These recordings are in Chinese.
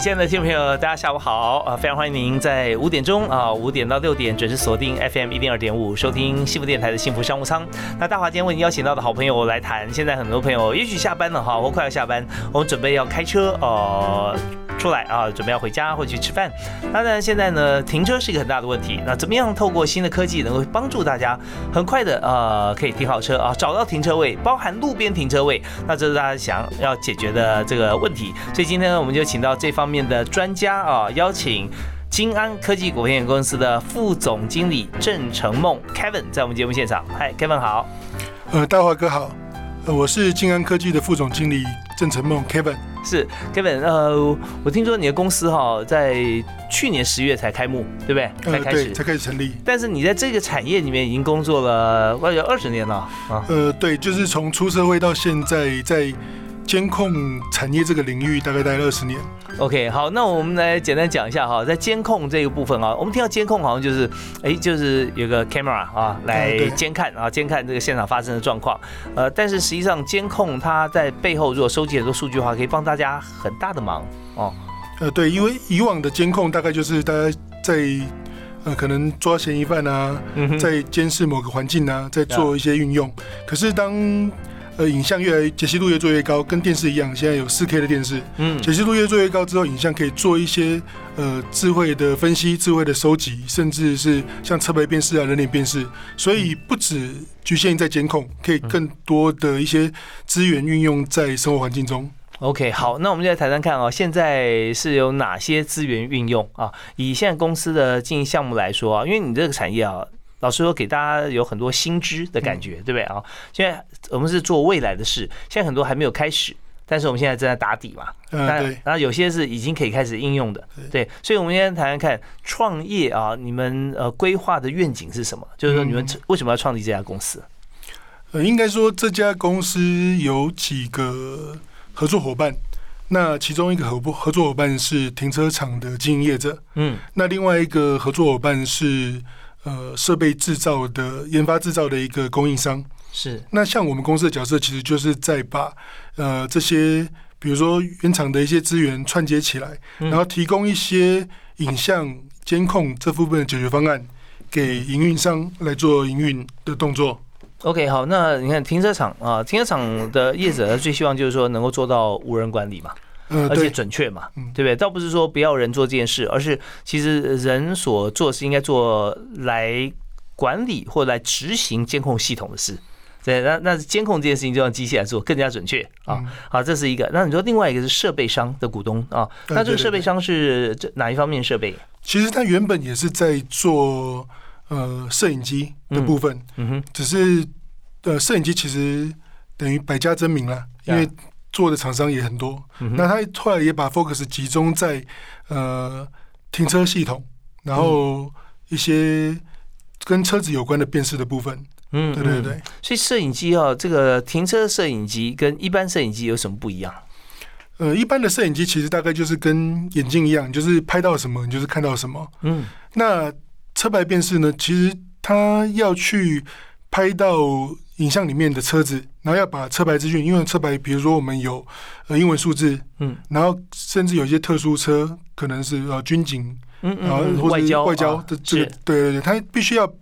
亲爱的听众朋友，大家下午好啊！非常欢迎您在五点钟啊，五点到六点准时锁定 FM 一零二点五，收听幸福电台的幸福商务舱。那大华今天为您邀请到的好朋友来谈，现在很多朋友也许下班了哈，或快要下班，我们准备要开车呃。出来啊，准备要回家或去吃饭。当然，现在呢，停车是一个很大的问题。那怎么样透过新的科技，能够帮助大家很快的呃，可以停好车啊，找到停车位，包含路边停车位。那这是大家想要解决的这个问题。所以今天呢，我们就请到这方面的专家啊，邀请金安科技股份有限公司的副总经理郑成梦 Kevin 在我们节目现场。嗨，Kevin 好。呃，大华哥好。呃，我是金安科技的副总经理郑成梦 Kevin。是 Kevin，呃，我听说你的公司哈在去年十月才开幕，对不对？才开始，才开始成立。但是你在这个产业里面已经工作了快有二十年了啊。呃，对，就是从出社会到现在在。监控产业这个领域大概待了二十年。OK，好，那我们来简单讲一下哈，在监控这个部分啊，我们听到监控好像就是，哎，就是有个 camera 啊来监看啊，监看这个现场发生的状况。呃，但是实际上监控它在背后如果收集很多数据的话，可以帮大家很大的忙哦。呃，对，因为以往的监控大概就是大家在呃可能抓嫌疑犯啊，在监视某个环境啊，在做一些运用。可是当呃，影像越来解析度越做越高，跟电视一样，现在有四 K 的电视，嗯，解析度越做越高之后，影像可以做一些呃智慧的分析、智慧的收集，甚至是像车牌辨识啊、人脸辨识，所以不止局限在监控，可以更多的一些资源运用在生活环境中。OK，好，那我们就来谈谈看啊，现在是有哪些资源运用啊？以现在公司的经营项目来说啊，因为你这个产业啊。老师说，给大家有很多新知的感觉，对不对啊？现在我们是做未来的事，现在很多还没有开始，但是我们现在正在打底嘛。嗯，对。然后有些是已经可以开始应用的，对。所以，我们今天谈谈看创业啊，你们呃规划的愿景是什么？就是说，你们为什么要创立这家公司？呃，应该说这家公司有几个合作伙伴，那其中一个合不合作伙伴是停车场的经营业者，嗯，那另外一个合作伙伴是。呃，设备制造的研发制造的一个供应商是。那像我们公司的角色，其实就是在把呃这些，比如说原厂的一些资源串接起来，然后提供一些影像监控这部分的解决方案给营运商来做营运的动作。OK，好，那你看停车场啊，停车场的业者最希望就是说能够做到无人管理嘛。而且准确嘛，对不对？倒不是说不要人做这件事，而是其实人所做是应该做来管理或来执行监控系统的事。对，那那监控这件事情就让机器来做更加准确啊。好，这是一个。那你说另外一个是设备商的股东啊？那这个设备商是这哪一方面设备？其实他原本也是在做呃摄影机的部分，嗯哼，只是呃摄影机其实等于百家争鸣了，因为。做的厂商也很多，那他后来也把 focus 集中在呃停车系统，然后一些跟车子有关的辨识的部分。嗯，对对对。所以摄影机哦，这个停车摄影机跟一般摄影机有什么不一样？呃，一般的摄影机其实大概就是跟眼镜一样，就是拍到什么你就是看到什么。嗯，那车牌辨识呢，其实它要去拍到。影像里面的车子，然后要把车牌资讯，因为车牌，比如说我们有呃英文数字，嗯，然后甚至有一些特殊车，可能是呃军警，嗯嗯，然后外交外交的这个，对对对，他必须要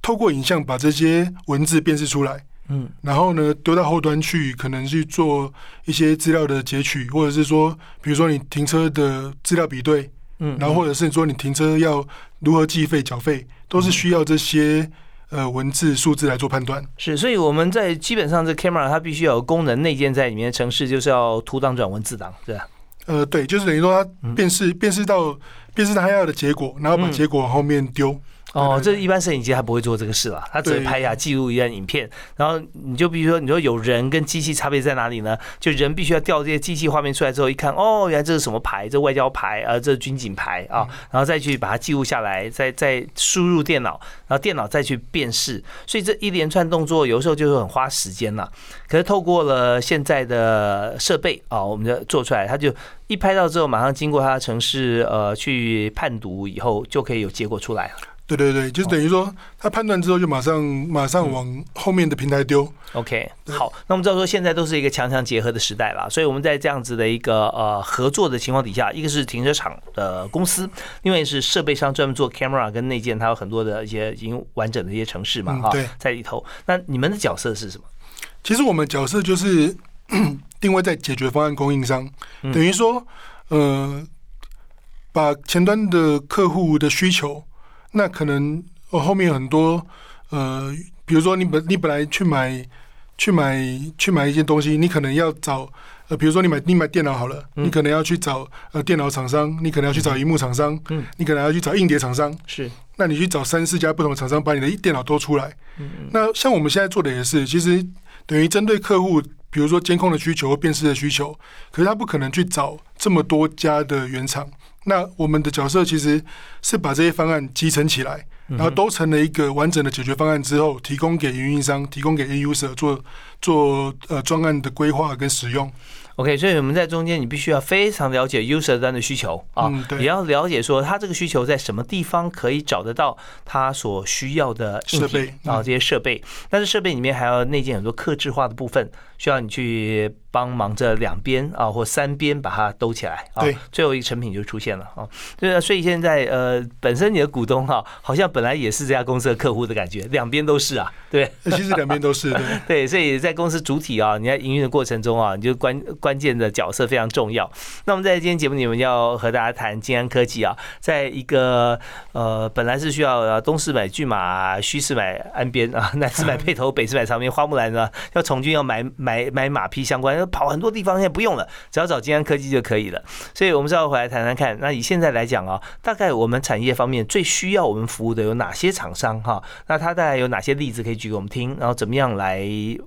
透过影像把这些文字辨识出来，嗯，然后呢丢到后端去，可能去做一些资料的截取，或者是说，比如说你停车的资料比对，嗯，然后或者是说你停车要如何计费缴费，都是需要这些。呃，文字、数字来做判断是，所以我们在基本上这 camera 它必须要有功能内建在里面的城市，就是要图档转文字档，对吧？呃，对，就是等于说它辨识辨识到辨识它要的结果，然后把结果往后面丢。哦，这一般摄影机还不会做这个事了，它只会拍下记录一段影片。然后你就比如说，你说有人跟机器差别在哪里呢？就人必须要调这些机器画面出来之后，一看，哦，原来这是什么牌？这外交牌啊，这是军警牌啊，然后再去把它记录下来，再再输入电脑，然后电脑再去辨识。所以这一连串动作有时候就是很花时间了。可是透过了现在的设备啊，我们就做出来，它就一拍到之后，马上经过它的城市呃去判读以后，就可以有结果出来了。对对对，就是等于说，他判断之后就马上马上往后面的平台丢。OK，好，那我们知道说现在都是一个强强结合的时代了，所以我们在这样子的一个呃合作的情况底下，一个是停车场的公司，另外是设备商专门做 camera 跟内建，它有很多的一些已经完整的一些城市嘛，哈，在里头。那你们的角色是什么？其实我们角色就是 定位在解决方案供应商，等于说，呃，把前端的客户的需求。那可能我，后面很多呃，比如说你本你本来去买去买去买一件东西，你可能要找呃，比如说你买你买电脑好了，你可能要去找呃电脑厂商，你可能要去找荧幕厂商，嗯，你可能要去找硬碟厂商，是，那你去找三四家不同的厂商把你的电脑都出来，嗯嗯，那像我们现在做的也是，其实等于针对客户，比如说监控的需求或辨识的需求，可是他不可能去找这么多家的原厂。那我们的角色其实是把这些方案集成起来，然后都成了一个完整的解决方案之后，提供给运营商，提供给 A user 做做呃专案的规划跟使用。OK，所以我们在中间，你必须要非常了解 user 端的需求啊，也要了解说他这个需求在什么地方可以找得到他所需要的设备啊，这些设备。但是设备里面还要内建很多克制化的部分，需要你去。帮忙这两边啊，或三边把它兜起来啊，最后一个成品就出现了啊。对啊，所以现在呃，本身你的股东哈，好像本来也是这家公司的客户的感觉，两边都是啊，对。其实两边都是对。对，所以在公司主体啊，你在营运的过程中啊，你就关关键的角色非常重要。那我们在今天节目里面要和大家谈金安科技啊，在一个呃，本来是需要东市买骏马，西市买鞍边啊，南市买辔头，北市买长鞭，花木兰呢要从军要买买买马匹相关。跑很多地方现在不用了，只要找金安科技就可以了。所以，我们稍后回来谈谈看。那以现在来讲啊，大概我们产业方面最需要我们服务的有哪些厂商哈？那它大概有哪些例子可以举给我们听？然后怎么样来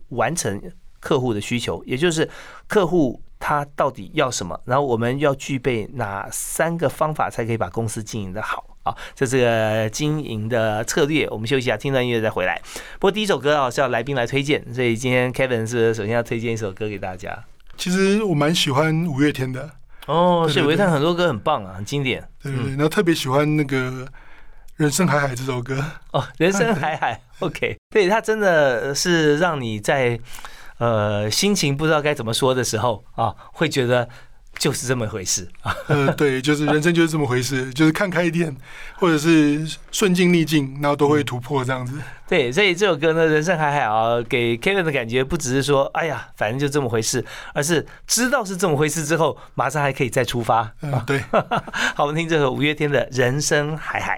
完成客户的需求？也就是客户他到底要什么？然后我们要具备哪三个方法才可以把公司经营的好？好，这是个经营的策略。我们休息一下，听段音乐再回来。不过第一首歌啊是要来宾来推荐，所以今天 Kevin 是首先要推荐一首歌给大家。其实我蛮喜欢五月天的哦，是五月天很多歌很棒啊，很经典。对对对，然后特别喜欢那个《人生海海》这首歌哦，《人生海海》OK，对他真的是让你在呃心情不知道该怎么说的时候啊，会觉得。就是这么回事啊！呃，对，就是人生就是这么回事，就是看开一点，或者是顺境逆境，然后都会突破这样子。对，所以这首歌呢，《人生海海》啊，给 Kevin 的感觉不只是说，哎呀，反正就这么回事，而是知道是这么回事之后，马上还可以再出发。嗯，对。好，我们听这首五月天的《人生海海》。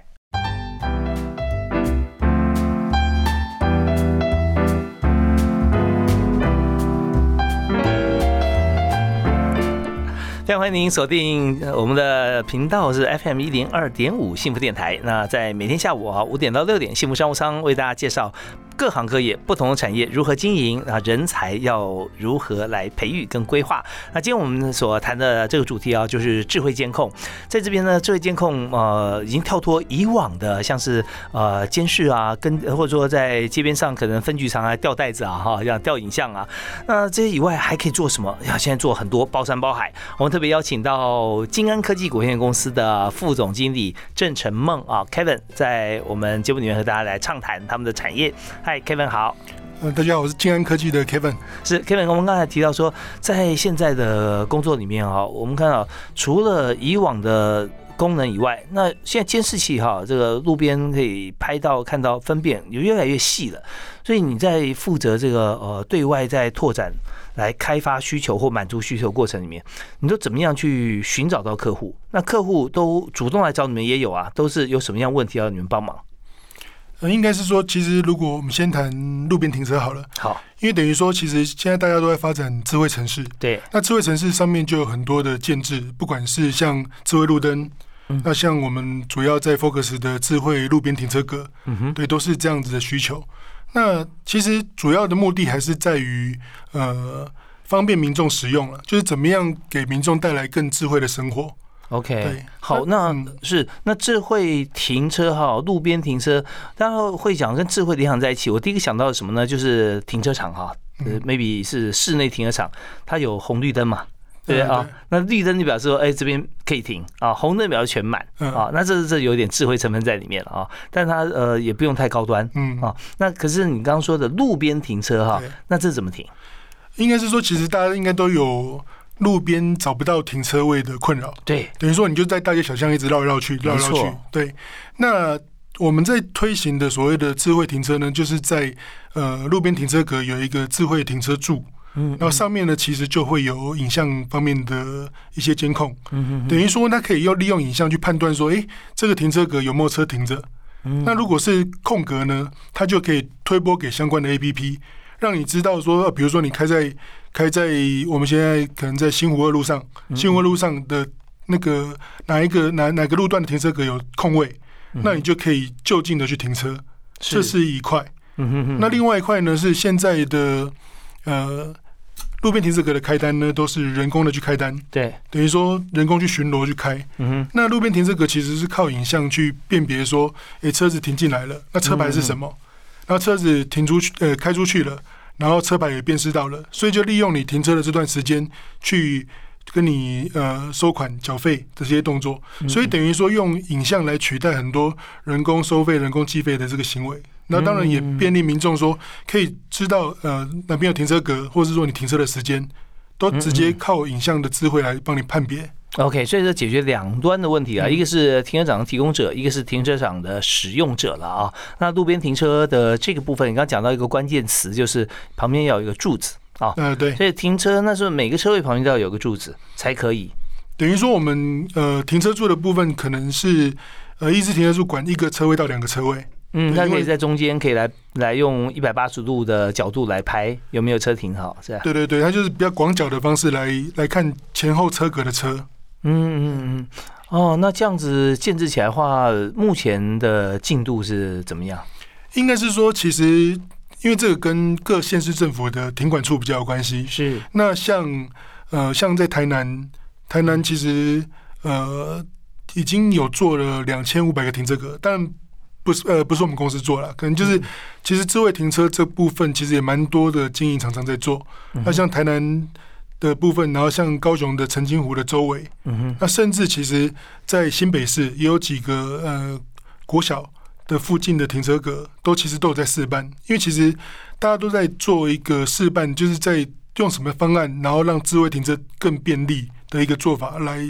非常欢迎您锁定我们的频道是 FM 一零二点五幸福电台。那在每天下午啊五点到六点，幸福商务舱为大家介绍。各行各业不同的产业如何经营啊？人才要如何来培育跟规划？那今天我们所谈的这个主题啊，就是智慧监控。在这边呢，智慧监控呃，已经跳脱以往的像是呃监视啊，跟或者说在街边上可能分局长啊吊袋子啊哈，要吊影像啊。那这些以外还可以做什么？要现在做很多包山包海。我们特别邀请到金安科技股份有限公司的副总经理郑成梦啊，Kevin，在我们节目里面和大家来畅谈他们的产业。嗨，Kevin 好。呃，大家好，我是静安科技的 Kevin。是 Kevin，我们刚才提到说，在现在的工作里面哈，我们看到除了以往的功能以外，那现在监视器哈，这个路边可以拍到、看到、分辨，有越来越细了。所以你在负责这个呃对外在拓展、来开发需求或满足需求过程里面，你都怎么样去寻找到客户？那客户都主动来找你们也有啊，都是有什么样问题要你们帮忙？呃，应该是说，其实如果我们先谈路边停车好了，好，因为等于说，其实现在大家都在发展智慧城市，对，那智慧城市上面就有很多的建制，不管是像智慧路灯、那像我们主要在 Focus 的智慧路边停车格，嗯哼，对，都是这样子的需求。那其实主要的目的还是在于呃方便民众使用了，就是怎么样给民众带来更智慧的生活。OK，好，那是那智慧停车哈，路边停车，大家会讲跟智慧联想在一起。我第一个想到什么呢？就是停车场哈，呃，maybe 是室内停车场，它有红绿灯嘛，对啊，那绿灯就表示说，哎，这边可以停啊，红灯表示全满啊，那这这有点智慧成分在里面了啊，但它呃也不用太高端，嗯啊，那可是你刚刚说的路边停车哈，那这怎么停？应该是说，其实大家应该都有。路边找不到停车位的困扰，对，等于说你就在大街小巷一直绕来绕去，绕来绕去。对，那我们在推行的所谓的智慧停车呢，就是在呃路边停车格有一个智慧停车柱，嗯，然后上面呢其实就会有影像方面的一些监控，嗯嗯，等于说它可以要利用影像去判断说，哎，这个停车格有没有车停着，嗯。那如果是空格呢，它就可以推播给相关的 A P P。让你知道说，比如说你开在开在我们现在可能在新湖二路上，新湖二路上的那个哪一个哪哪个路段的停车格有空位，那你就可以就近的去停车。这是一块。那另外一块呢是现在的呃路边停车格的开单呢都是人工的去开单。对，等于说人工去巡逻去开。那路边停车格其实是靠影像去辨别说，哎，车子停进来了，那车牌是什么？然后车子停出去，呃，开出去了，然后车牌也辨识到了，所以就利用你停车的这段时间去跟你呃收款、缴费这些动作，所以等于说用影像来取代很多人工收费、人工计费的这个行为。那当然也便利民众说可以知道呃哪边有停车格，或者是说你停车的时间，都直接靠影像的智慧来帮你判别。OK，所以说解决两端的问题啊，一个是停车场的提供者，一个是停车场的使用者了啊。那路边停车的这个部分，你刚刚讲到一个关键词，就是旁边要有一个柱子啊。嗯，对。所以停车那时候每个车位旁边都要有个柱子才可以。等于说我们呃停车柱的部分可能是呃一直停车柱管一个车位到两个车位。嗯，它可以在中间可以来来用一百八十度的角度来拍有没有车停好，是吧？对对对，它就是比较广角的方式来来看前后车格的车。嗯嗯嗯，哦，那这样子建制起来的话，目前的进度是怎么样？应该是说，其实因为这个跟各县市政府的停管处比较有关系。是，那像呃，像在台南，台南其实呃已经有做了两千五百个停车格，但不是呃不是我们公司做了，可能就是其实智慧停车这部分其实也蛮多的经营厂商在做。那像台南。的部分，然后像高雄的澄清湖的周围，嗯，那甚至其实，在新北市也有几个呃国小的附近的停车格，都其实都有在试办，因为其实大家都在做一个试办，就是在用什么方案，然后让智慧停车更便利的一个做法来。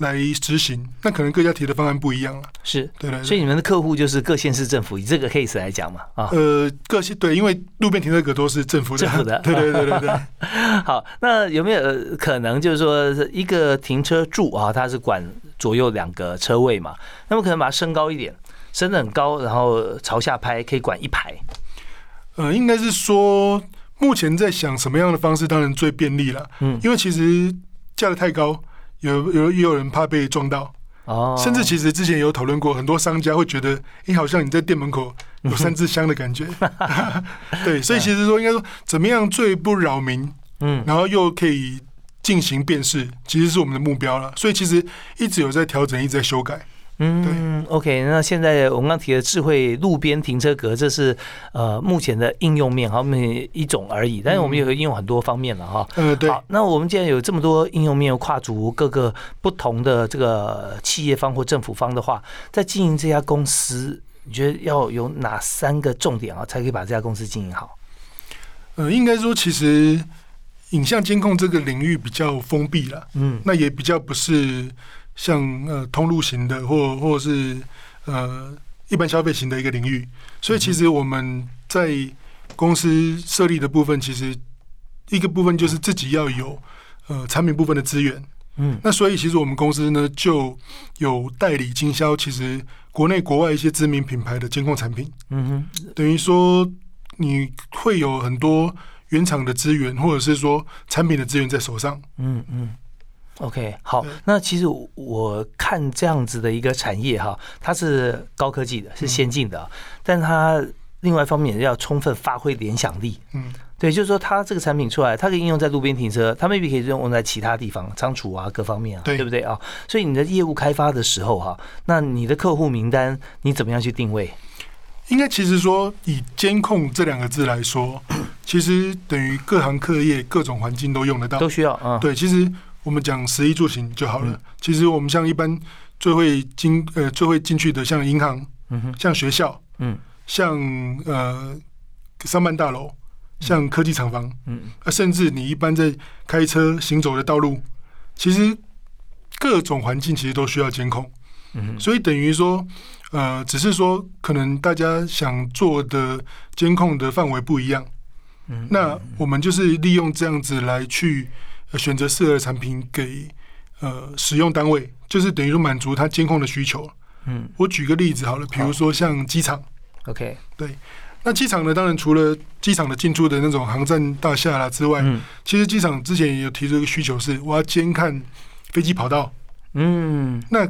来执行，那可能各家提的方案不一样了。是对对，所以你们的客户就是各县市政府，以这个 case 来讲嘛，啊，呃，各县对，因为路边停车格都是政府政府的，对对对对对。好，那有没有可能就是说一个停车柱啊，它是管左右两个车位嘛？那么可能把它升高一点，升得很高，然后朝下拍，可以管一排。呃，应该是说目前在想什么样的方式，当然最便利了。嗯，因为其实架的太高。有有也有人怕被撞到哦，甚至其实之前有讨论过，很多商家会觉得，哎，好像你在店门口有三支香的感觉。对，所以其实说应该说，怎么样最不扰民，嗯，然后又可以进行辨识，其实是我们的目标了。所以其实一直有在调整，一直在修改。嗯，OK，那现在我们刚提的智慧路边停车格，这是呃目前的应用面，好，每一种而已。但是我们也可以应用很多方面了哈。嗯，对。好，那我们既然有这么多应用面，跨足各个不同的这个企业方或政府方的话，在经营这家公司，你觉得要有哪三个重点啊，才可以把这家公司经营好？呃，应该说，其实影像监控这个领域比较封闭了，嗯，那也比较不是。像呃通路型的，或或者是呃一般消费型的一个领域，所以其实我们在公司设立的部分，其实一个部分就是自己要有呃产品部分的资源，嗯，那所以其实我们公司呢就有代理经销，其实国内国外一些知名品牌的监控产品，嗯哼，等于说你会有很多原厂的资源，或者是说产品的资源在手上，嗯嗯。OK，好，那其实我看这样子的一个产业哈，它是高科技的，是先进的，但它另外一方面要充分发挥联想力。嗯，对，就是说它这个产品出来，它可以应用在路边停车，它未必可以应用在其他地方，仓储啊各方面啊，对不对啊？所以你的业务开发的时候哈，那你的客户名单你怎么样去定位？应该其实说以监控这两个字来说，其实等于各行各业各种环境都用得到，都需要啊。对，其实。我们讲食衣住行就好了。其实我们像一般最会进呃最会进去的，像银行，嗯像学校，嗯，像呃商办大楼，像科技厂房，嗯，啊，甚至你一般在开车行走的道路，其实各种环境其实都需要监控。嗯所以等于说，呃，只是说可能大家想做的监控的范围不一样。嗯，那我们就是利用这样子来去。选择适合的产品给呃使用单位，就是等于说满足他监控的需求。嗯，我举个例子好了，比如说像机场，OK，对，那机场呢，当然除了机场的进出的那种航站大厦啦之外，嗯，其实机场之前也有提出一个需求，是我要监看飞机跑道。嗯，那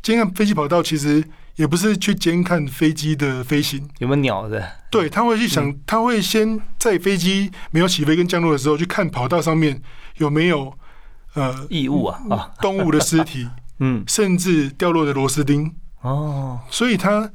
监看飞机跑道其实也不是去监看飞机的飞行有没有鸟的，对他会去想，他会先在飞机没有起飞跟降落的时候去看跑道上面。有没有呃异物啊啊动物的尸体，嗯，甚至掉落的螺丝钉哦，所以他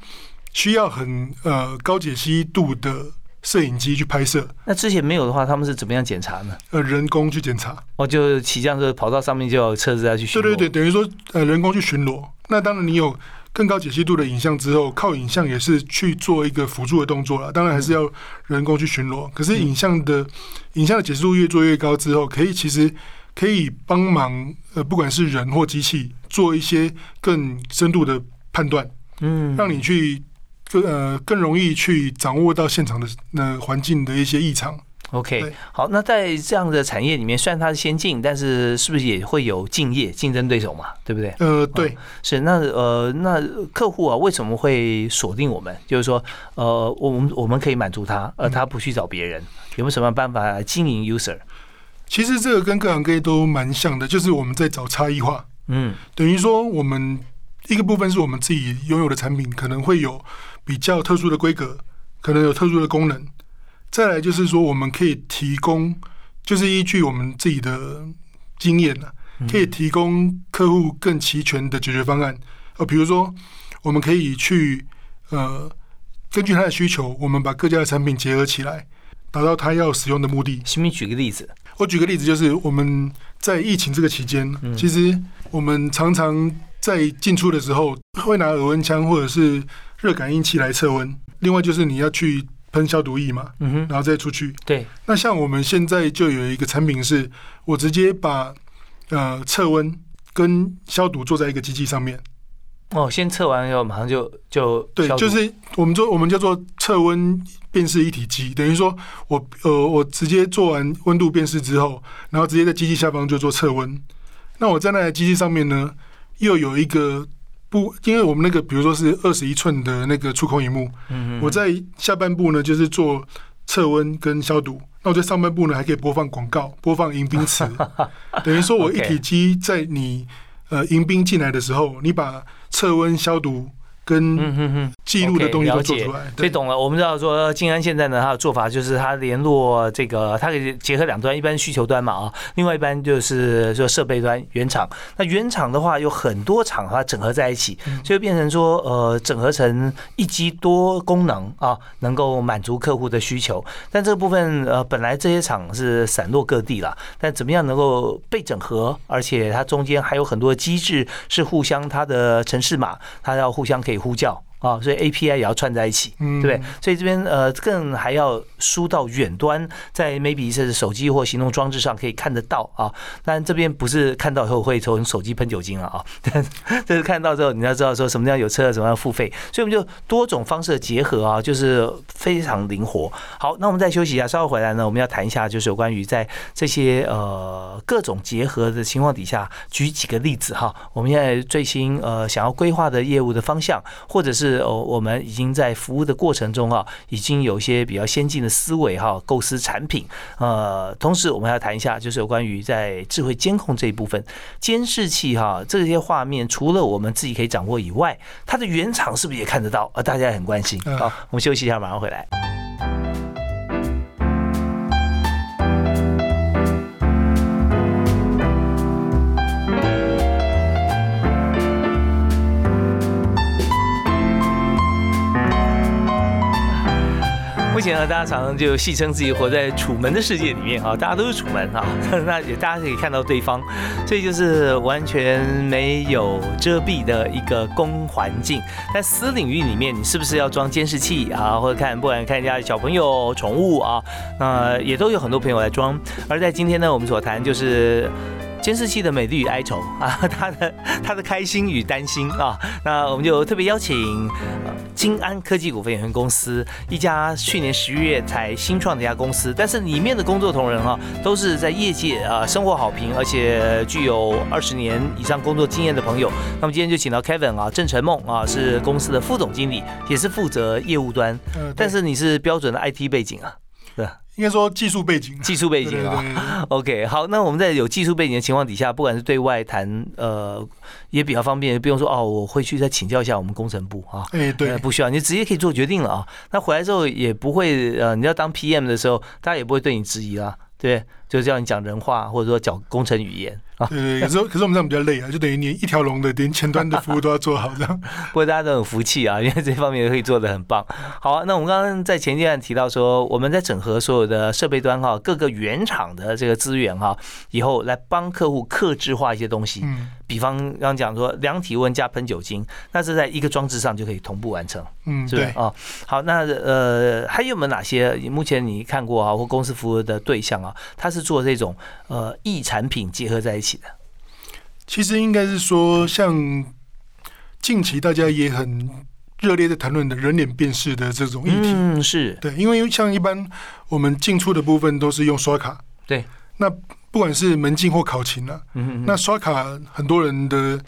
需要很呃高解析度的摄影机去拍摄。那之前没有的话，他们是怎么样检查呢？呃，人工去检查哦，就起降的跑道上面就有车子要去巡逻。对对对，等于说呃人工去巡逻。那当然你有更高解析度的影像之后，靠影像也是去做一个辅助的动作了。当然还是要人工去巡逻。可是影像的影像的解析度越做越高之后，可以其实可以帮忙呃，不管是人或机器，做一些更深度的判断，嗯，让你去更呃更容易去掌握到现场的那环境的一些异常。OK，好，那在这样的产业里面，虽然它是先进，但是是不是也会有竞业竞争对手嘛？对不对？呃，对，是那呃，那客户啊，为什么会锁定我们？就是说，呃，我们我们可以满足他，而他不去找别人，有没有什么办法经营 user？其实这个跟各行各业都蛮像的，就是我们在找差异化。嗯，等于说我们一个部分是我们自己拥有的产品，可能会有比较特殊的规格，可能有特殊的功能。再来就是说，我们可以提供，就是依据我们自己的经验呢，可以提供客户更齐全的解决方案。呃，比如说，我们可以去呃，根据他的需求，我们把各家的产品结合起来，达到他要使用的目的。行不行举个例子。我举个例子，就是我们在疫情这个期间，其实我们常常在进出的时候会拿耳温枪或者是热感应器来测温。另外就是你要去。喷消毒液嘛，嗯哼，然后再出去。对，那像我们现在就有一个产品，是我直接把呃测温跟消毒做在一个机器上面。哦，先测完以后马上就就对，就是我们做我们叫做测温辨识一体机，等于说我呃我直接做完温度辨识之后，然后直接在机器下方就做测温。那我在那台机器上面呢，又有一个。不，因为我们那个，比如说是二十一寸的那个触控荧幕，我在下半部呢就是做测温跟消毒，那我在上半部呢还可以播放广告，播放迎宾词，等于说我一体机在你呃迎宾进来的时候，你把测温消毒。跟记录的东西都做出来，所以懂了。我们知道说，静安现在呢，它的做法就是它联络这个，它可以结合两端，一般需求端嘛啊，另外一般就是说设备端原厂。那原厂的话有很多厂它整合在一起，所以变成说呃整合成一机多功能啊，能够满足客户的需求。但这个部分呃本来这些厂是散落各地了，但怎么样能够被整合，而且它中间还有很多机制是互相它的城市码，它要互相可以。呼叫。啊，所以 API 也要串在一起，对不对？所以这边呃，更还要输到远端，在 maybe 是手机或行动装置上可以看得到啊。但这边不是看到以后会从手机喷酒精了啊，这是看到之后你要知道说什么样有车，什么样付费。所以我们就多种方式的结合啊，就是非常灵活。好，那我们再休息一下，稍后回来呢，我们要谈一下就是有关于在这些呃各种结合的情况底下，举几个例子哈。我们现在最新呃想要规划的业务的方向，或者是。是哦，我们已经在服务的过程中啊，已经有一些比较先进的思维哈，构思产品。呃，同时我们要谈一下，就是有关于在智慧监控这一部分，监视器哈，这些画面除了我们自己可以掌握以外，它的原厂是不是也看得到？啊，大家也很关心。好，我们休息一下，马上回来。前呢，大家常常就戏称自己活在楚门的世界里面啊，大家都是楚门啊，那也大家可以看到对方，所以就是完全没有遮蔽的一个公环境。在私领域里面，你是不是要装监视器啊，或者看不管看人家小朋友、宠物啊，那也都有很多朋友来装。而在今天呢，我们所谈就是。监视器的美丽与哀愁 啊，他的他的开心与担心啊，那我们就特别邀请金安科技股份有限公司一家去年十一月才新创的一家公司，但是里面的工作同仁哈都是在业界啊生活好评，而且具有二十年以上工作经验的朋友。那么今天就请到 Kevin 啊，郑成梦啊，是公司的副总经理，也是负责业务端，但是你是标准的 IT 背景啊，对。应该说技术背景，技术背景啊。OK，好，那我们在有技术背景的情况底下，不管是对外谈，呃，也比较方便，不用说哦，我会去再请教一下我们工程部啊。哎，对，不需要，你直接可以做决定了啊。那回来之后也不会，呃，你要当 PM 的时候，大家也不会对你质疑啦，对。就是叫你讲人话，或者说讲工程语言 啊。对对，可是可是我们这样比较累啊，就等于你一条龙的，连前端的服务都要做好这样。不过大家都很服气啊，因为这方面可以做的很棒。好啊，那我们刚刚在前阶段提到说，我们在整合所有的设备端哈，各个原厂的这个资源哈，以后来帮客户克制化一些东西。嗯。比方刚刚讲说量体温加喷酒精，那是在一个装置上就可以同步完成。嗯，对啊。好，那呃还有没有哪些目前你看过啊或公司服务的对象啊？它是做这种呃异产品结合在一起的，其实应该是说，像近期大家也很热烈的谈论的人脸辨识的这种议题，嗯，是。对，因为像一般我们进出的部分都是用刷卡，对，那不管是门禁或考勤啊，嗯那刷卡很多人的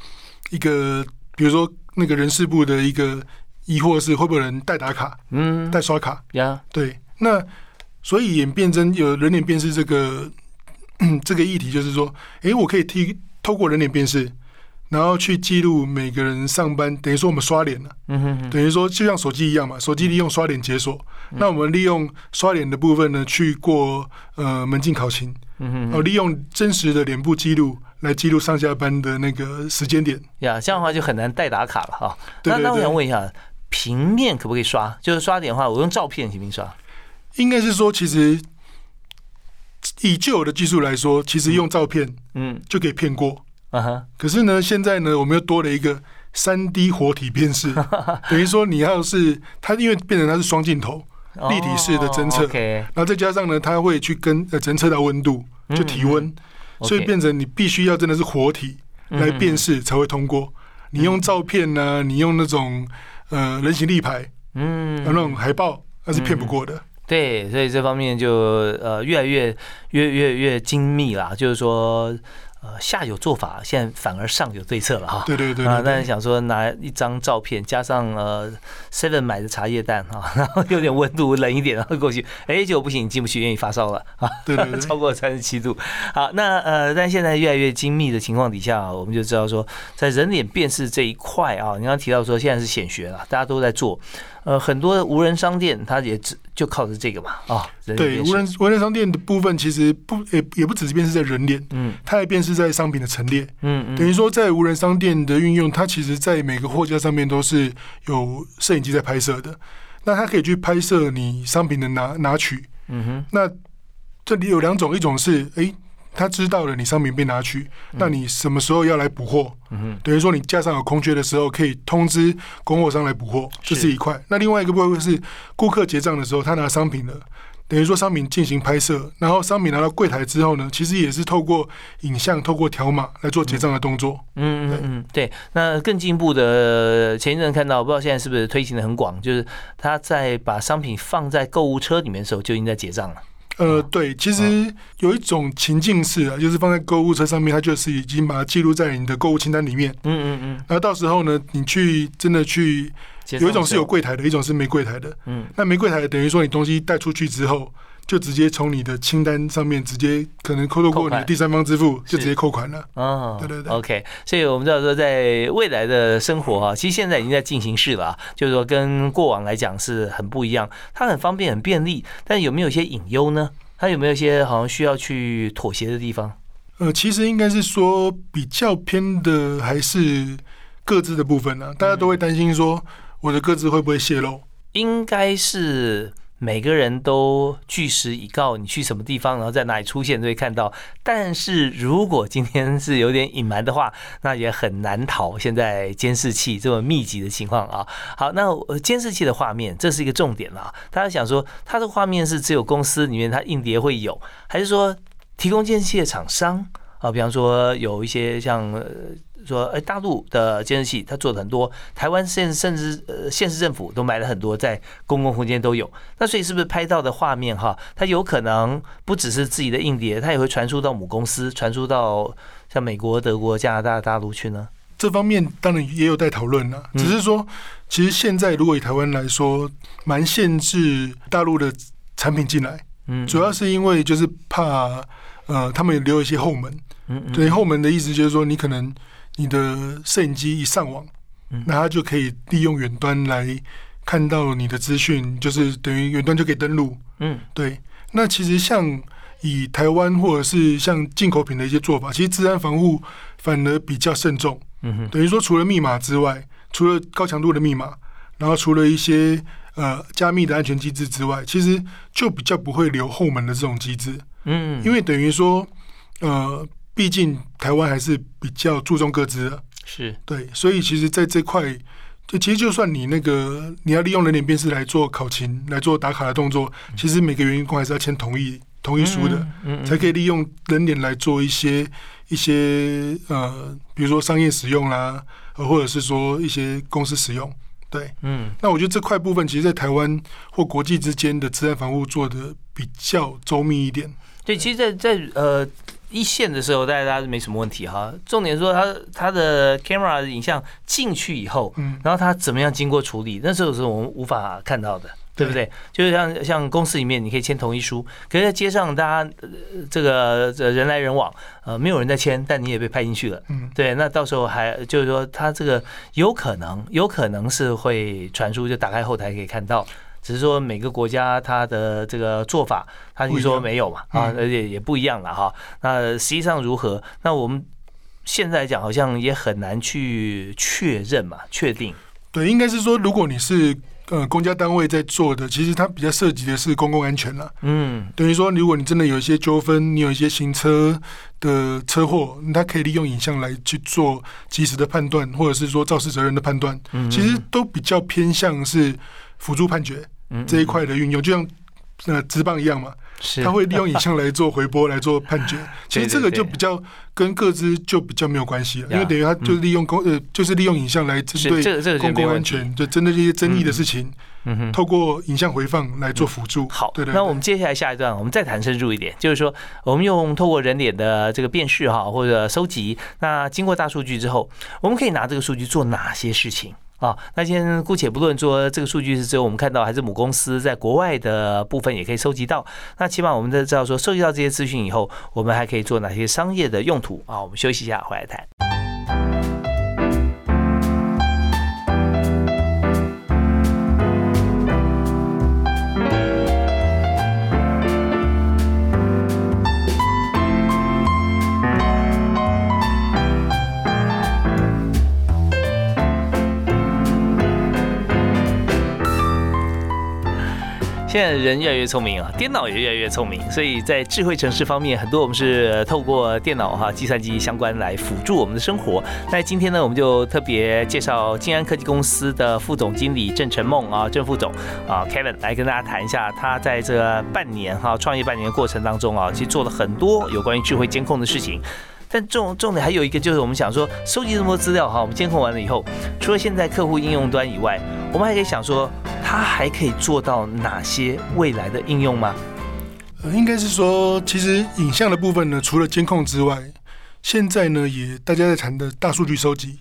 一个，比如说那个人事部的一个疑惑是会不会人代打卡，嗯，代刷卡。呀，对，那。所以演变真有人脸辨识这个 这个议题，就是说，哎，我可以替透过人脸辨识，然后去记录每个人上班，等于说我们刷脸了，嗯哼，等于说就像手机一样嘛，手机利用刷脸解锁，那我们利用刷脸的部分呢，去过呃门禁考勤，嗯哼，哦，利用真实的脸部记录来记录上下班的那个时间点，呀，这样的话就很难代打卡了哈。那那我想问一下，平面可不可以刷？就是刷脸的话，我用照片行不行刷？应该是说，其实以旧有的技术来说，其实用照片，嗯，就可以骗过。啊哈。可是呢，现在呢，我们又多了一个三 D 活体辨识，等于说你要是它，因为变成它是双镜头立体式的侦测，然后再加上呢，它会去跟呃侦测到温度，就体温，所以变成你必须要真的是活体来辨识才会通过。你用照片呢，你用那种呃人形立牌，嗯，那种海报，那是骗不过的。对，所以这方面就呃越来越越越越精密啦，就是说。呃，下有做法，现在反而上有对策了哈。对对对啊，但是想说拿一张照片加上呃 seven 买的茶叶蛋哈，然后有点温度冷一点，然后过去，哎，结果不行，进不去，愿意发烧了啊。对对对，超过三十七度。好，那呃，但现在越来越精密的情况底下，我们就知道说，在人脸辨识这一块啊，你刚刚提到说现在是显学了，大家都在做。呃，很多无人商店，它也只就靠着这个嘛啊。对，无人无人商店的部分，其实不也也不只是辨识在人脸，嗯，它也辨识在商品的陈列，嗯嗯。等于说，在无人商店的运用，它其实在每个货架上面都是有摄影机在拍摄的。那它可以去拍摄你商品的拿拿取，嗯哼。那这里有两种，一种是哎。他知道了你商品被拿去，那你什么时候要来补货？等于说你架上有空缺的时候，可以通知供货商来补货，这是一块。那另外一个部分是顾客结账的时候，他拿商品了，等于说商品进行拍摄，然后商品拿到柜台之后呢，其实也是透过影像、透过条码来做结账的动作。嗯嗯嗯，对。那更进一步的，前一阵看到，不知道现在是不是推行的很广，就是他在把商品放在购物车里面的时候，就已经在结账了。呃，对，其实有一种情境式啊，就是放在购物车上面，它就是已经把它记录在你的购物清单里面。嗯嗯嗯。然后到时候呢，你去真的去，有一种是有柜台的，一种是没柜台的。嗯。那没柜台的等于说你东西带出去之后。就直接从你的清单上面直接可能扣透过你的第三方支付，就直接扣款了。哦，对对对。OK，所以我们知道说，在未来的生活啊，其实现在已经在进行式了，就是说跟过往来讲是很不一样。它很方便、很便利，但有没有一些隐忧呢？它有没有一些好像需要去妥协的地方？呃，其实应该是说比较偏的还是各自的部分呢。大家都会担心说，我的各自会不会泄露？应该是。每个人都据实以告，你去什么地方，然后在哪里出现，都会看到。但是如果今天是有点隐瞒的话，那也很难逃现在监视器这么密集的情况啊。好，那监视器的画面，这是一个重点了。大家想说，它的画面是只有公司里面它硬碟会有，还是说提供监视器的厂商啊？比方说有一些像。说，哎，大陆的监视器它做的很多，台湾县甚至呃县市政府都买了很多，在公共空间都有。那所以是不是拍到的画面哈，它有可能不只是自己的硬碟，它也会传输到母公司，传输到像美国、德国、加拿大大陆去呢？这方面当然也有待讨论了，只是说，其实现在如果以台湾来说，蛮限制大陆的产品进来，嗯，主要是因为就是怕呃他们留一些后门，对后门的意思就是说你可能。你的摄影机一上网，那它就可以利用远端来看到你的资讯，就是等于远端就可以登录。嗯，对。那其实像以台湾或者是像进口品的一些做法，其实治安防护反而比较慎重。嗯哼，等于说除了密码之外，除了高强度的密码，然后除了一些呃加密的安全机制之外，其实就比较不会留后门的这种机制。嗯，因为等于说呃。毕竟台湾还是比较注重各自的，是对，所以其实在这块，就其实就算你那个你要利用人脸辨识来做考勤、来做打卡的动作，其实每个员工还是要签同意同意书的，才可以利用人脸来做一些一些呃，比如说商业使用啦，或者是说一些公司使用。对，嗯，那我觉得这块部分，其实，在台湾或国际之间的治安防护做的比较周密一点。对，其实，在在呃。一线的时候，大家没什么问题哈。重点说，它它的 camera 的影像进去以后，嗯，然后它怎么样经过处理，那时候是我们无法看到的，对不对？就是像像公司里面，你可以签同意书，可是在街上，大家这个人来人往，呃，没有人在签，但你也被拍进去了，嗯，对。那到时候还就是说，它这个有可能，有可能是会传输，就打开后台可以看到。只是说每个国家它的这个做法，他就说没有嘛啊，而且也不一样了哈。那实际上如何？那我们现在讲好像也很难去确认嘛，确定。对，应该是说，如果你是呃公家单位在做的，其实它比较涉及的是公共安全了。嗯，等于说，如果你真的有一些纠纷，你有一些行车的车祸，它可以利用影像来去做及时的判断，或者是说肇事责任的判断。嗯，其实都比较偏向是辅助判决。这一块的运用，就像呃直棒一样嘛，他会利用影像来做回波来做判决。其实这个就比较跟各自就比较没有关系了，因为等于他就是利用公呃就是利用影像来针对公共安全，就针对这些争议的事情，嗯哼，透过影像回放来做辅助。好，对对。那我们接下来下一段，我们再谈深入一点，就是说我们用透过人脸的这个辨识哈，或者收集，那经过大数据之后，我们可以拿这个数据做哪些事情？啊，那先姑且不论说这个数据是只有我们看到，还是母公司在国外的部分也可以收集到。那起码我们都知道说，收集到这些资讯以后，我们还可以做哪些商业的用途啊？我们休息一下，回来谈。现在人越来越聪明啊，电脑也越来越聪明，所以在智慧城市方面，很多我们是透过电脑哈、计算机相关来辅助我们的生活。那今天呢，我们就特别介绍金安科技公司的副总经理郑成梦啊，郑副总啊，Kevin 来跟大家谈一下他在这半年哈创业半年的过程当中啊，其实做了很多有关于智慧监控的事情。但重重点还有一个，就是我们想说，收集这么多资料哈，我们监控完了以后，除了现在客户应用端以外，我们还可以想说，它还可以做到哪些未来的应用吗？呃，应该是说，其实影像的部分呢，除了监控之外，现在呢也大家在谈的大数据收集，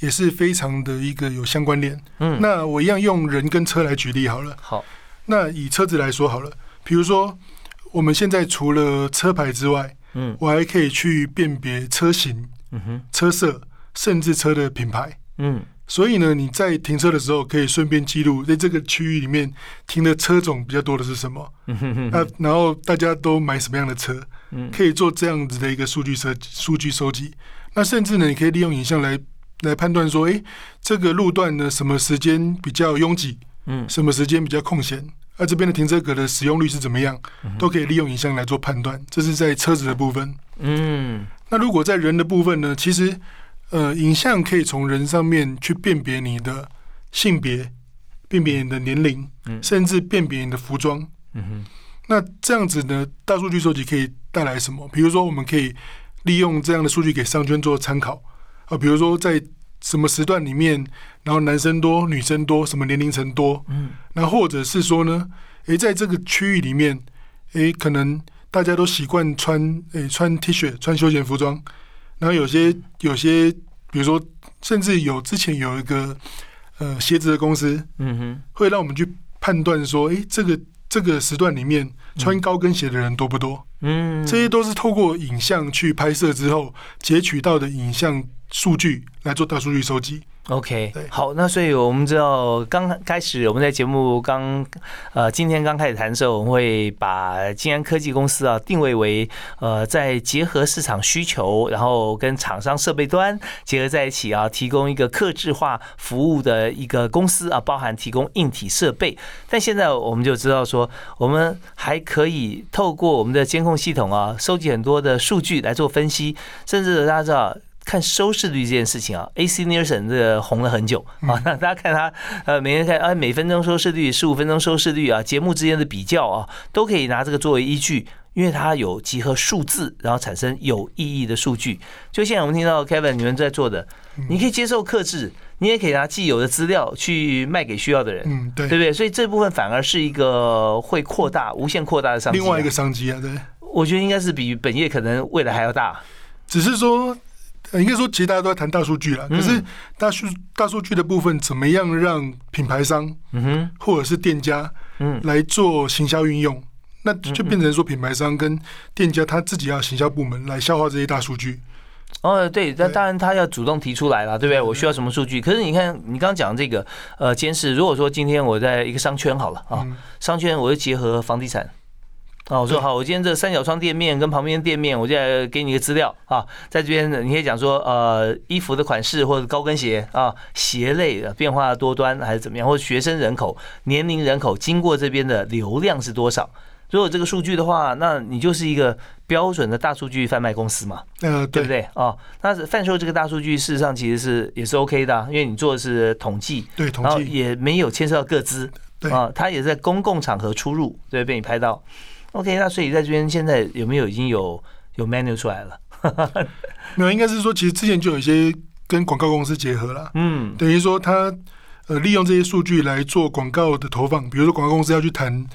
也是非常的一个有相关联。嗯，那我一样用人跟车来举例好了。好，那以车子来说好了，比如说我们现在除了车牌之外，嗯，我还可以去辨别车型、嗯哼，车色，甚至车的品牌。嗯。所以呢，你在停车的时候可以顺便记录在这个区域里面停的车种比较多的是什么，那然后大家都买什么样的车，可以做这样子的一个数据收数据收集。那甚至呢，你可以利用影像来来判断说，哎，这个路段呢什么时间比较拥挤，嗯，什么时间比较空闲，而这边的停车格的使用率是怎么样，都可以利用影像来做判断。这是在车子的部分。嗯，那如果在人的部分呢，其实。呃，影像可以从人上面去辨别你的性别，辨别你的年龄，甚至辨别你的服装。嗯哼，那这样子呢，大数据收集可以带来什么？比如说，我们可以利用这样的数据给商圈做参考啊。比如说，在什么时段里面，然后男生多，女生多，什么年龄层多？嗯，那或者是说呢，诶，在这个区域里面，诶，可能大家都习惯穿诶穿 T 恤，穿休闲服装。然后有些有些，比如说，甚至有之前有一个呃鞋子的公司，嗯哼，会让我们去判断说，哎，这个这个时段里面穿高跟鞋的人多不多？嗯，这些都是透过影像去拍摄之后截取到的影像数据来做大数据收集。OK，好，那所以我们知道刚开始我们在节目刚呃今天刚开始谈的时候，我们会把金安科技公司啊定位为呃在结合市场需求，然后跟厂商设备端结合在一起啊，提供一个客制化服务的一个公司啊，包含提供硬体设备。但现在我们就知道说，我们还可以透过我们的监控系统啊，收集很多的数据来做分析，甚至大家知道。看收视率这件事情啊，AC Nielsen 这个红了很久啊。那大家看他，呃，每天看啊，每分钟收视率、十五分钟收视率啊，节目之间的比较啊，都可以拿这个作为依据，因为它有集合数字，然后产生有意义的数据。就现在我们听到 Kevin 你们在做的，你可以接受克制，你也可以拿既有的资料去卖给需要的人，嗯，对，对不对？所以这部分反而是一个会扩大、无限扩大的商机。另外一个商机啊，对，我觉得应该是比本业可能未来还要大，只是说。应该说，其实大家都在谈大数据了。可是大数大数据的部分，怎么样让品牌商，嗯哼，或者是店家，嗯，来做行销运用？那就变成说，品牌商跟店家他自己要行销部门来消化这些大数据。哦，对，那当然他要主动提出来了，对不对？我需要什么数据？可是你看，你刚刚讲这个呃监视，如果说今天我在一个商圈好了啊，商圈我就结合房地产。哦，我说好，我今天这三角窗店面跟旁边店面，我就来给你个资料啊，在这边你可以讲说，呃，衣服的款式或者高跟鞋啊，鞋类的变化多端还是怎么样，或者学生人口、年龄人口经过这边的流量是多少？如果这个数据的话，那你就是一个标准的大数据贩卖公司嘛，呃，对不对？哦，那贩售这个大数据，事实上其实是也是 OK 的，因为你做的是统计，对，统计也没有牵涉到各资，对啊，它也在公共场合出入，对，被你拍到。OK，那所以在这边现在有没有已经有有 menu 出来了？没有，应该是说其实之前就有一些跟广告公司结合了。嗯，等于说他呃利用这些数据来做广告的投放，比如说广告公司要去谈，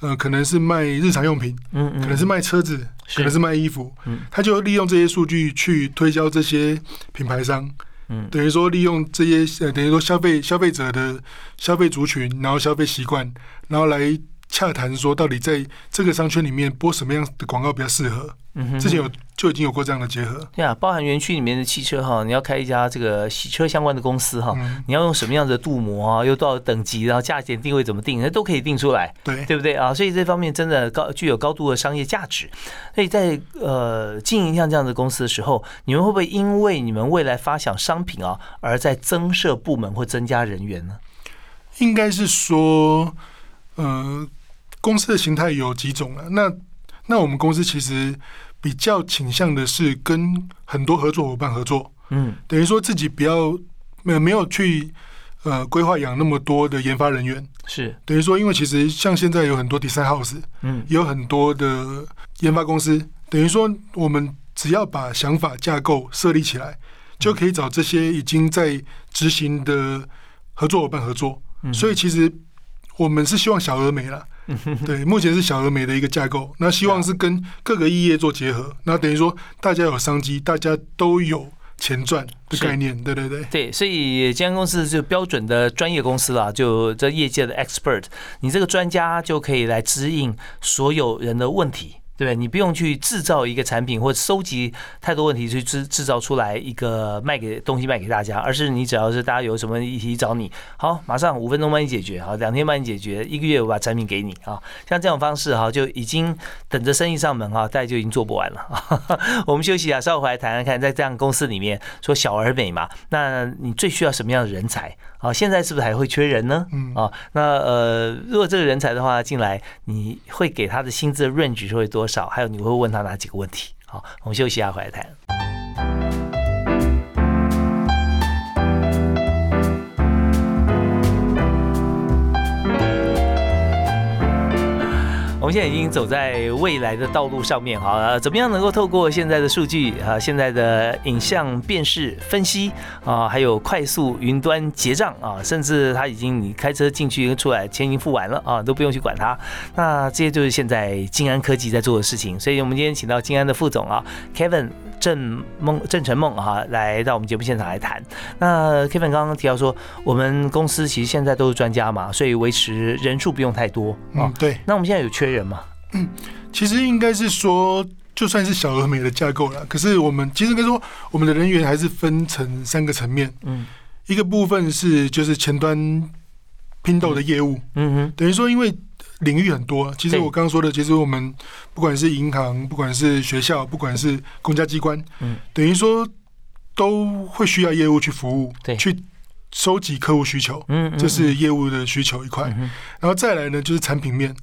呃，可能是卖日常用品，嗯嗯，可能是卖车子，可能是卖衣服，嗯，他就利用这些数据去推销这些品牌商，嗯，等于说利用这些呃等于说消费消费者的消费族群，然后消费习惯，然后来。洽谈说，到底在这个商圈里面播什么样的广告比较适合？嗯哼，之前有就已经有过这样的结合。对啊，包含园区里面的汽车哈，你要开一家这个洗车相关的公司哈，你要用什么样的镀膜啊，又多少等级，然后价钱定位怎么定，那都可以定出来。对，对不对啊？所以这方面真的高具有高度的商业价值。所以在呃经营像这样的公司的时候，你们会不会因为你们未来发想商品啊，而在增设部门或增加人员呢？应该是说，呃。公司的形态有几种啊？那那我们公司其实比较倾向的是跟很多合作伙伴合作，嗯，等于说自己不要没有没有去呃规划养那么多的研发人员，是。等于说，因为其实像现在有很多 design house，嗯，有很多的研发公司，等于说我们只要把想法架构设立起来，就可以找这些已经在执行的合作伙伴合作，所以其实我们是希望小而美了。对，目前是小而美的一个架构，那希望是跟各个异业做结合，那等于说大家有商机，大家都有钱赚的概念，对对对。对，所以这家公司就标准的专业公司啦，就这业界的 expert，你这个专家就可以来指引所有人的问题。对？你不用去制造一个产品或收集太多问题去制制造出来一个卖给东西卖给大家，而是你只要是大家有什么议题找你，好，马上五分钟帮你解决，好，两天帮你解决，一个月我把产品给你啊，像这种方式哈，就已经等着生意上门哈，大家就已经做不完了。我们休息一下，稍后回来谈谈看，在这样公司里面说小而美嘛，那你最需要什么样的人才？啊，现在是不是还会缺人呢？嗯啊，那呃，如果这个人才的话进来，你会给他的薪资的 range 会多少？还有你会问他哪几个问题？好，我们休息一下，回来谈。们现在已经走在未来的道路上面，哈，怎么样能够透过现在的数据啊，现在的影像辨识分析啊，还有快速云端结账啊，甚至他已经你开车进去出来，钱已经付完了啊，都不用去管他。那这些就是现在金安科技在做的事情。所以我们今天请到金安的副总啊，Kevin。郑梦郑成梦哈来到我们节目现场来谈。那 Kevin 刚刚提到说，我们公司其实现在都是专家嘛，所以维持人数不用太多啊。对。那我们现在有缺人吗？嗯，其实应该是说，就算是小而美的架构了，可是我们其实该说，我们的人员还是分成三个层面。嗯。一个部分是就是前端拼斗的业务。嗯哼。等于说，因为领域很多，其实我刚刚说的，其实我们不管是银行，不管是学校，不管是公家机关，嗯，等于说都会需要业务去服务，对，去收集客户需求，嗯，这是业务的需求一块，然后再来呢就是产品面，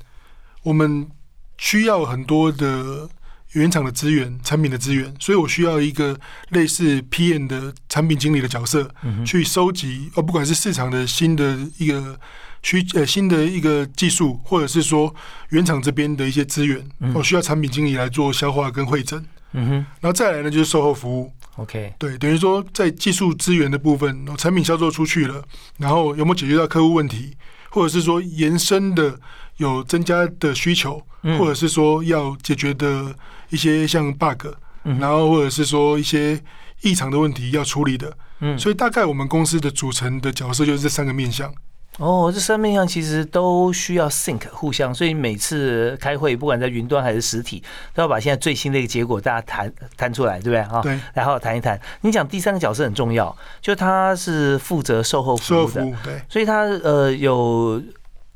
我们需要很多的原厂的资源、产品的资源，所以我需要一个类似 PM 的产品经理的角色，去收集，呃，不管是市场的新的一个。需呃新的一个技术，或者是说原厂这边的一些资源，我需要产品经理来做消化跟会诊。嗯哼，然后再来呢就是售后服务。OK，对，等于说在技术资源的部分，产品销售出去了，然后有没有解决到客户问题，或者是说延伸的有增加的需求，或者是说要解决的一些像 bug，然后或者是说一些异常的问题要处理的。嗯，所以大概我们公司的组成的角色就是这三个面向。哦，这三面向其实都需要 sync 互相，所以每次开会，不管在云端还是实体，都要把现在最新的一个结果大家谈谈出来，对不对啊？对，然后谈一谈。你讲第三个角色很重要，就他是负责售后服务的，对，所以他呃有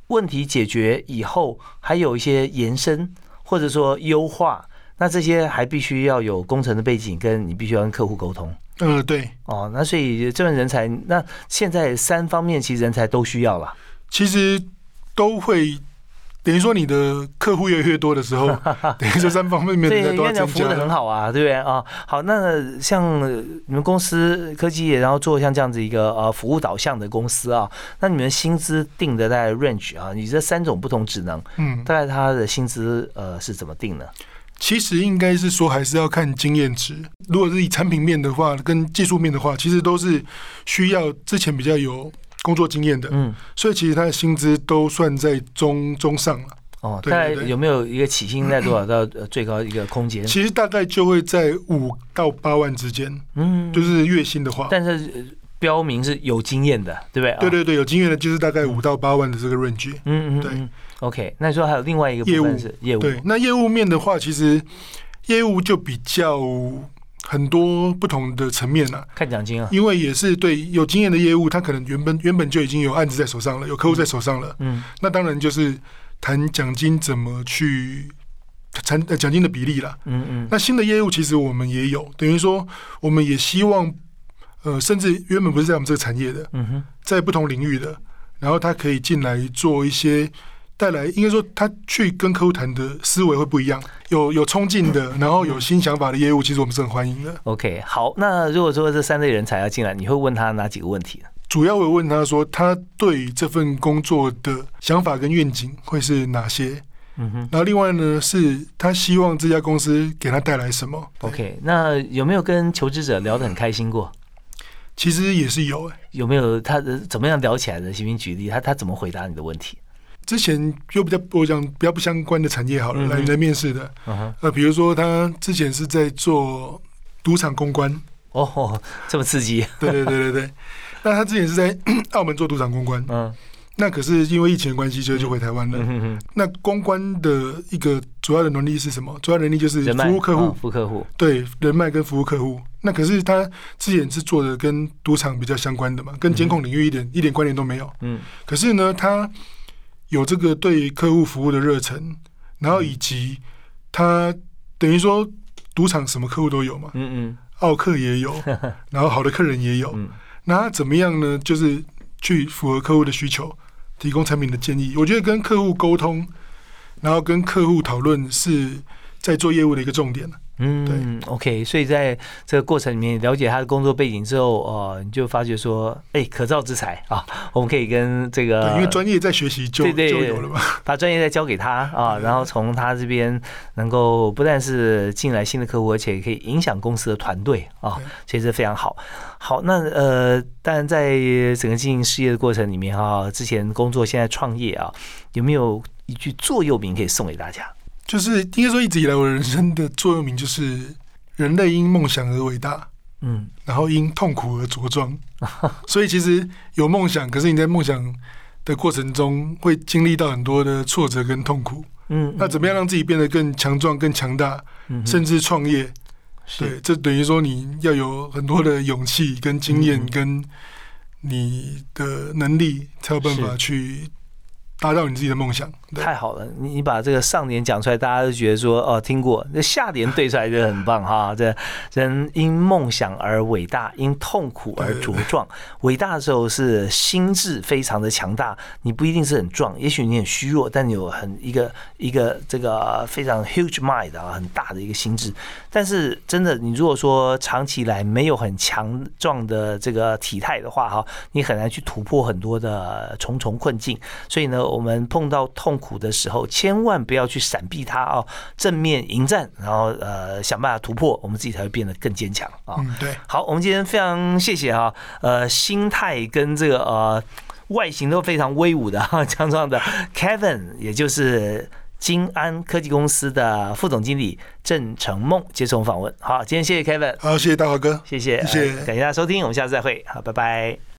问题解决以后，还有一些延伸或者说优化，那这些还必须要有工程的背景，跟你必须要跟客户沟通。嗯，对，哦，那所以这份人才，那现在三方面其实人才都需要了。其实都会等于说你的客户越来越多的时候，等于说三方面面的都要增加。服务的很好啊，对不对啊？好，那像你们公司科技业，然后做像这样子一个呃服务导向的公司啊，那你们薪资定的大概 range 啊，你这三种不同职能，嗯，大概他的薪资呃是怎么定呢？其实应该是说，还是要看经验值。如果是以产品面的话，跟技术面的话，其实都是需要之前比较有工作经验的。嗯，所以其实他的薪资都算在中中上了。哦，大概有没有一个起薪在多少到 最高一个空间？其实大概就会在五到八万之间。嗯，就是月薪的话，但是标明是有经验的，对不对？对对对，有经验的就是大概五到八万的这个 range。嗯嗯，对。OK，那你说还有另外一个业务是业务，对，那业务面的话，其实业务就比较很多不同的层面了。看奖金啊，因为也是对有经验的业务，他可能原本原本就已经有案子在手上了，有客户在手上了。嗯，那当然就是谈奖金怎么去谈奖金的比例了。嗯嗯，那新的业务其实我们也有，等于说我们也希望，呃，甚至原本不是在我们这个产业的，嗯哼，在不同领域的，然后他可以进来做一些。带来应该说，他去跟客户谈的思维会不一样，有有冲劲的，然后有新想法的业务，其实我们是很欢迎的。OK，好，那如果说这三类人才要进来，你会问他哪几个问题呢？主要我问他说，他对这份工作的想法跟愿景会是哪些？嗯哼。然后另外呢，是他希望这家公司给他带来什么？OK，那有没有跟求职者聊得很开心过？其实也是有，哎，有没有他怎么样聊起来的？请您举例，他他怎么回答你的问题？之前就比较我讲比较不相关的产业好了，来来面试的，呃，比如说他之前是在做赌场公关，哦，这么刺激，对对对对对，那他之前是在 澳门做赌场公关，嗯。那可是因为疫情的关系，所以就回台湾了。那公关的一个主要的能力是什么？主要能力就是服务客户，服务客户。对，人脉跟服务客户。那可是他之前是做的跟赌场比较相关的嘛，跟监控领域一点一点关联都没有。嗯。可是呢，他有这个对客户服务的热忱，然后以及他等于说赌场什么客户都有嘛。嗯嗯。奥客也有，然后好的客人也有。嗯。那他怎么样呢？就是去符合客户的需求。提供产品的建议，我觉得跟客户沟通，然后跟客户讨论是在做业务的一个重点。嗯，对，OK，所以在这个过程里面了解他的工作背景之后，哦，你就发觉说，哎，可造之才啊，我们可以跟这个，因为专业在学习就就有了嘛，把专业再交给他啊，然后从他这边能够不但是进来新的客户，而且可以影响公司的团队啊，其实非常好。好，那呃，当然在整个经营事业的过程里面啊，之前工作，现在创业啊，有没有一句座右铭可以送给大家？就是应该说，一直以来我人生的座右铭就是“人类因梦想而伟大”，嗯，然后因痛苦而茁壮。所以其实有梦想，可是你在梦想的过程中会经历到很多的挫折跟痛苦。嗯，那怎么样让自己变得更强壮、更强大，甚至创业？对，这等于说你要有很多的勇气、跟经验、跟你的能力，才有办法去。达到你自己的梦想，太好了！你你把这个上联讲出来，大家都觉得说哦，听过。那下联对出来就很棒哈。这人因梦想而伟大，因痛苦而茁壮。伟大的时候是心智非常的强大，你不一定是很壮，也许你很虚弱，但你有很一个一个这个非常 huge mind 啊，很大的一个心智。但是真的，你如果说长期来没有很强壮的这个体态的话哈，你很难去突破很多的重重困境。所以呢。我们碰到痛苦的时候，千万不要去闪避它啊，正面迎战，然后呃想办法突破，我们自己才会变得更坚强啊。嗯，对。好，我们今天非常谢谢啊，呃，心态跟这个呃外形都非常威武的哈，强壮的 Kevin，也就是金安科技公司的副总经理郑成梦接受访问。好，今天谢谢 Kevin，好，谢谢大华哥，谢谢，谢谢，感谢大家收听，我们下次再会，好，拜拜。